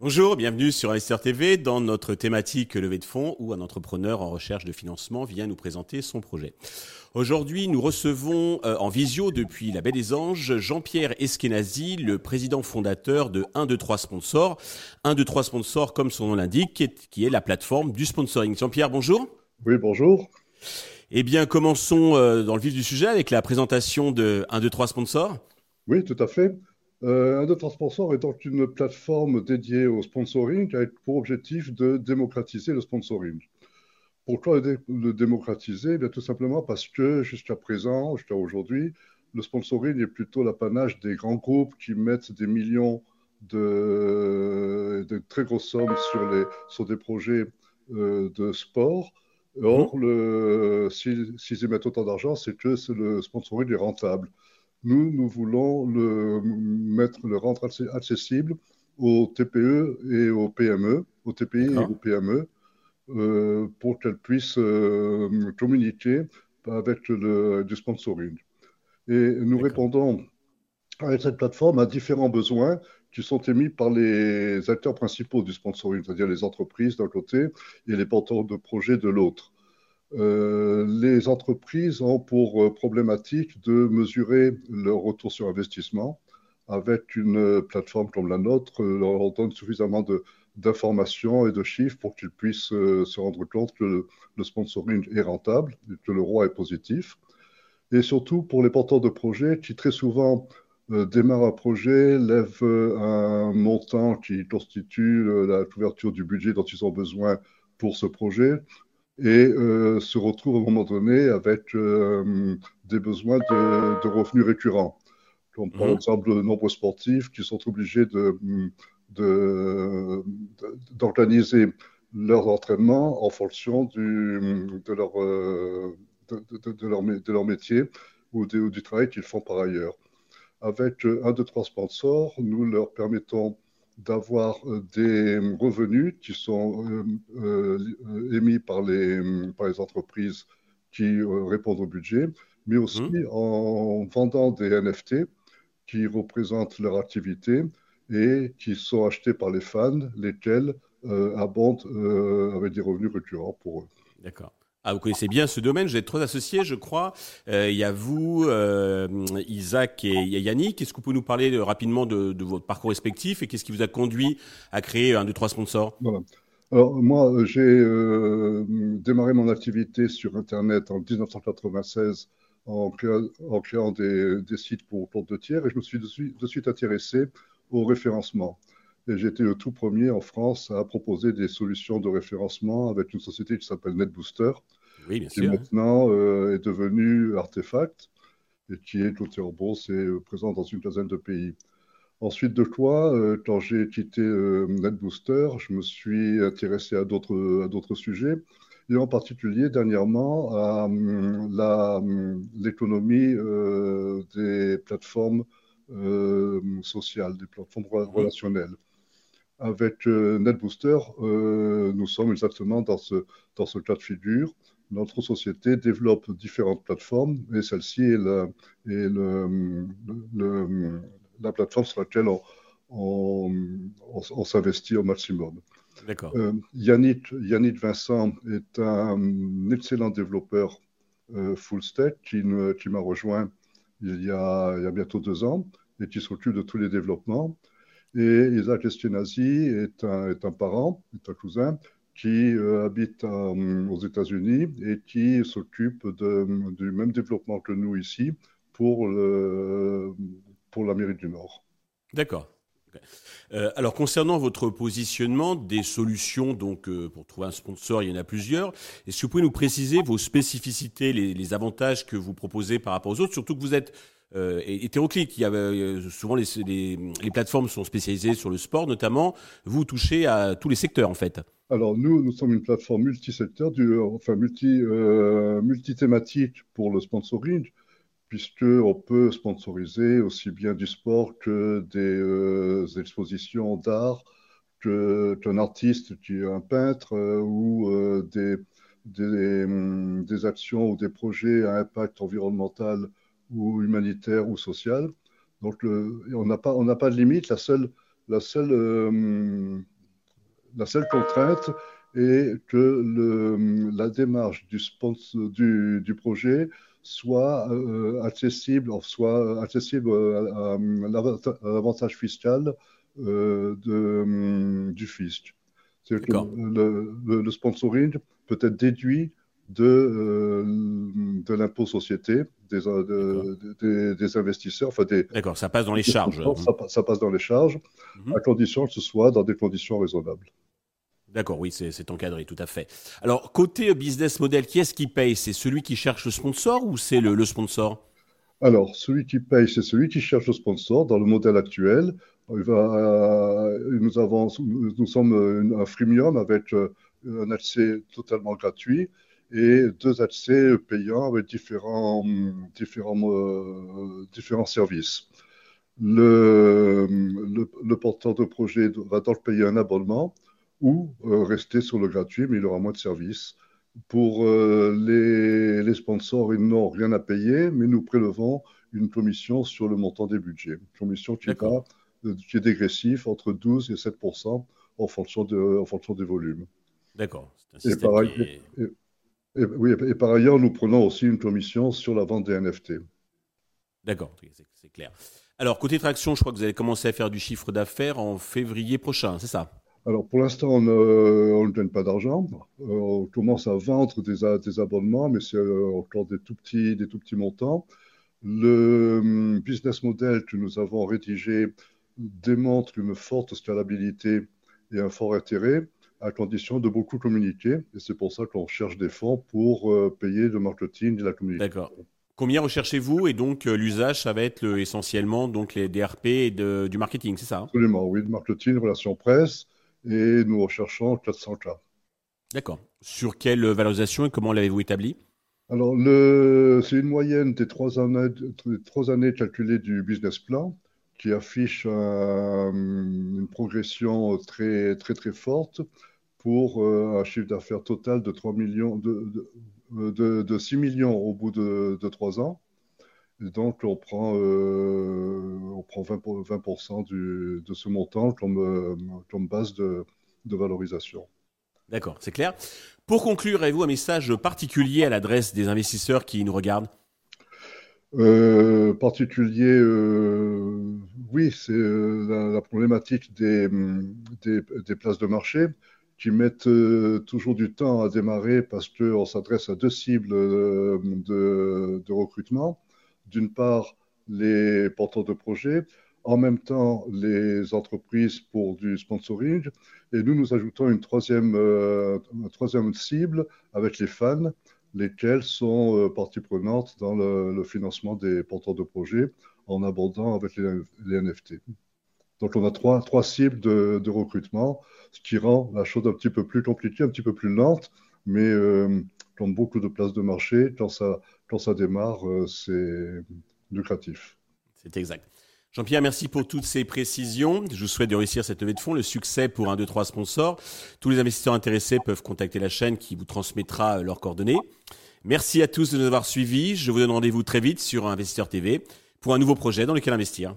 Bonjour, bienvenue sur Investir TV dans notre thématique levée de fonds où un entrepreneur en recherche de financement vient nous présenter son projet. Aujourd'hui, nous recevons euh, en visio depuis la Baie des Anges Jean-Pierre Eskenazi, le président fondateur de 1, 2, 3 Sponsors. 1, 2, 3 Sponsors, comme son nom l'indique, qui est la plateforme du sponsoring. Jean-Pierre, bonjour. Oui, bonjour. Eh bien, commençons euh, dans le vif du sujet avec la présentation de 1, 2, 3 Sponsors. Oui, tout à fait. Euh, un de Sponsor est donc une plateforme dédiée au sponsoring avec pour objectif de démocratiser le sponsoring. Pourquoi le, démocratiser? Eh Tout simplement parce que jusqu'à présent, jusqu'à aujourd'hui, le sponsoring est plutôt l'apanage des grands groupes qui mettent des millions de, très grosses sommes sur des projets euh, de sport. Or, mmh. s'ils si, mettent autant d'argent, c'est que le sponsoring est rentable. Nous, nous voulons le, mettre, le rendre accessible aux TPE et aux PME, aux TPI et aux PME, euh, pour qu'elles puissent euh, communiquer avec le, du sponsoring. Et nous répondons avec cette plateforme à différents besoins sont émis par les acteurs principaux du sponsoring, c'est-à-dire les entreprises d'un côté et les porteurs de projets de l'autre. Euh, les entreprises ont pour euh, problématique de mesurer leur retour sur investissement. Avec une plateforme comme la nôtre, euh, leur donne suffisamment d'informations et de chiffres pour qu'ils puissent se rendre compte que le, sponsoring est rentable, que le roi est positif. Et surtout pour les porteurs de projets qui très souvent démarrent un projet, lèvent un montant qui constitue la couverture du budget dont ils ont besoin pour ce projet, et euh, se retrouve à un moment donné avec euh, des besoins de, revenus récurrents. Comme par mhm. exemple de nombreux sportifs qui sont obligés d'organiser de, leurs entraînements en fonction du, de, leur, euh, de, leur, de leur métier ou, du travail qu'ils font par ailleurs. Avec un, deux, trois sponsors, nous leur permettons d'avoir euh, des revenus qui sont euh, euh, émis par les, par les entreprises qui répondent au budget, mais aussi mmh. en vendant des NFT qui représentent leur activité et qui sont achetés par les fans, lesquels abondent avec des revenus récurrents pour eux. D'accord. Ah, vous connaissez bien ce domaine, vous êtes trois associés, je crois. Euh, il y a vous, euh, Isaac et Yannick. Est-ce que vous pouvez nous parler rapidement de, votre parcours respectif et qu'est-ce qui vous a conduit à créer un, deux, trois sponsors? Voilà. Alors, moi, j'ai euh, démarré mon activité sur Internet en 1996 en, créant, des, sites pour compte de tiers et je me suis de suite intéressé au référencement. Et été le tout premier en France à proposer des solutions de référencement avec une société qui s'appelle NetBooster, qui maintenant euh, est devenue Artefact et qui est côté en bourse et euh, présent dans une quinzaine de pays. Ensuite de quoi, euh, quand j'ai quitté NetBooster, je me suis intéressé à d'autres sujets, et en particulier dernièrement à l'économie des plateformes sociales, des plateformes relationnelles avec euh, NetBooster, euh, nous sommes exactement dans ce, dans ce cas de figure. Notre société développe différentes plateformes et celle-ci est, la, le, la plateforme sur laquelle on, on, s'investit au maximum. D'accord. Euh, Yannick, Yannick, Vincent est un excellent développeur full stack qui, qui m'a rejoint il y, a, il y, a, bientôt deux ans et qui s'occupe de tous les développements. Et Isaac Eskenazi est un, parent, est un cousin qui euh, habite euh, aux États-Unis et qui s'occupe du même développement que nous ici pour, pour l'Amérique du Nord. D'accord. Euh, alors concernant votre positionnement des solutions, donc pour trouver un sponsor, il y en a plusieurs. Est-ce que vous pouvez nous préciser vos spécificités, les, avantages que vous proposez par rapport aux autres, surtout que vous êtes euh, hétéroclite. Euh, souvent, les, plateformes sont spécialisées sur le sport, notamment. Vous touchez à tous les secteurs, en fait. Alors, nous, nous sommes une plateforme multisecteur, du, enfin multi, euh, multithématique pour le sponsoring, puisqu'on peut sponsoriser aussi bien du sport que des expositions d'art, qu'un artiste qui un peintre ou des, actions ou des projets à impact environnemental ou humanitaire ou social. Donc, on n'a pas, pas de limite. La seule, la seule, euh, la seule contrainte est que le, la démarche du, sponsor, du, du projet soit euh, accessible, soit accessible à, l'avantage fiscal euh, de, du fisc. Le, le, sponsoring peut être déduit de, euh, de l'impôt société des, des, des, investisseurs. Enfin D'accord, ça passe dans les charges. Ça, passe dans les charges, mhm. à condition que ce soit dans des conditions raisonnables. D'accord, oui, c'est encadré, tout à fait. Alors, côté business model, qui est-ce qui paye? C'est celui qui cherche le sponsor ou c'est le, sponsor? Alors, celui qui paye, c'est celui qui cherche le sponsor dans le modèle actuel. Euh, nous, avons, nous sommes un freemium avec euh, un accès totalement gratuit et deux accès payants avec différents, différents, euh, différents services. Le, le, le, porteur de projet va donc payer un abonnement ou euh, rester sur le gratuit, mais il aura moins de services. Pour euh, les, les, sponsors, ils n'ont rien à payer, mais nous prélevons une commission sur le montant des budgets. Une commission qui, va, qui est dégressive entre 12 et 7 en fonction, de, en fonction des volumes. D'accord. Et, par, et, oui, et par ailleurs, nous prenons aussi une commission sur la vente des NFT. D'accord, c'est clair. Alors, côté traction, je crois que vous allez commencer à faire du chiffre d'affaires en février prochain, c'est ça? Alors pour l'instant, on, ne gagne pas d'argent. Euh, on commence à vendre des, des abonnements, mais c'est euh, encore des tout, petits, des tout petits montants. Le hum, business model que nous avons rédigé démontre une forte scalabilité et un fort intérêt à condition de beaucoup communiquer. Et c'est pour ça qu'on cherche des fonds pour euh, payer le marketing et la communication. D'accord. Combien recherchez-vous Et donc, l'usage, ça va être essentiellement donc, les DRP et du marketing, c'est ça hein? Absolument, oui, le marketing, relations presse, et nous recherchons 400 cas. D'accord. Sur quelle valorisation et comment l'avez-vous établi? Alors, c'est une moyenne des trois années, trois années calculées du business plan qui affiche une progression très, très, très forte pour euh, un chiffre d'affaires total de 3 millions, de, de, de, 6 millions au bout de, de 3 ans. Et donc, on prend, euh, on prend 20%, 20 du, de ce montant comme, euh, comme base de valorisation. D'accord, c'est clair. Pour conclure, avez-vous un message particulier à l'adresse des investisseurs qui nous regardent? Euh, particulier, euh, oui, c'est euh, la, problématique des, des, places de marché qui mettent toujours du temps à démarrer parce qu'on s'adresse à deux cibles de, recrutement. D'une part les porteurs de projets, en même temps les entreprises pour du sponsoring, et nous nous ajoutons une troisième cible avec les fans, lesquels sont euh, partie prenante dans le, financement des porteurs de projets en abordant avec les, NFT. Donc on a trois, cibles de, recrutement, ce qui rend la chose un petit peu plus compliquée, un petit peu plus lente, mais euh, comme beaucoup de places de marché, quand ça, quand ça démarre, euh, c'est lucratif. C'est exact. Jean-Pierre, merci pour toutes ces précisions. Je vous souhaite de réussir cette levée de fonds, le succès pour un, deux, trois sponsors. Tous les investisseurs intéressés peuvent contacter la chaîne qui vous transmettra leurs coordonnées. Merci à tous de nous avoir suivis. Je vous donne rendez-vous très vite sur Investisseur TV pour un nouveau projet dans lequel investir.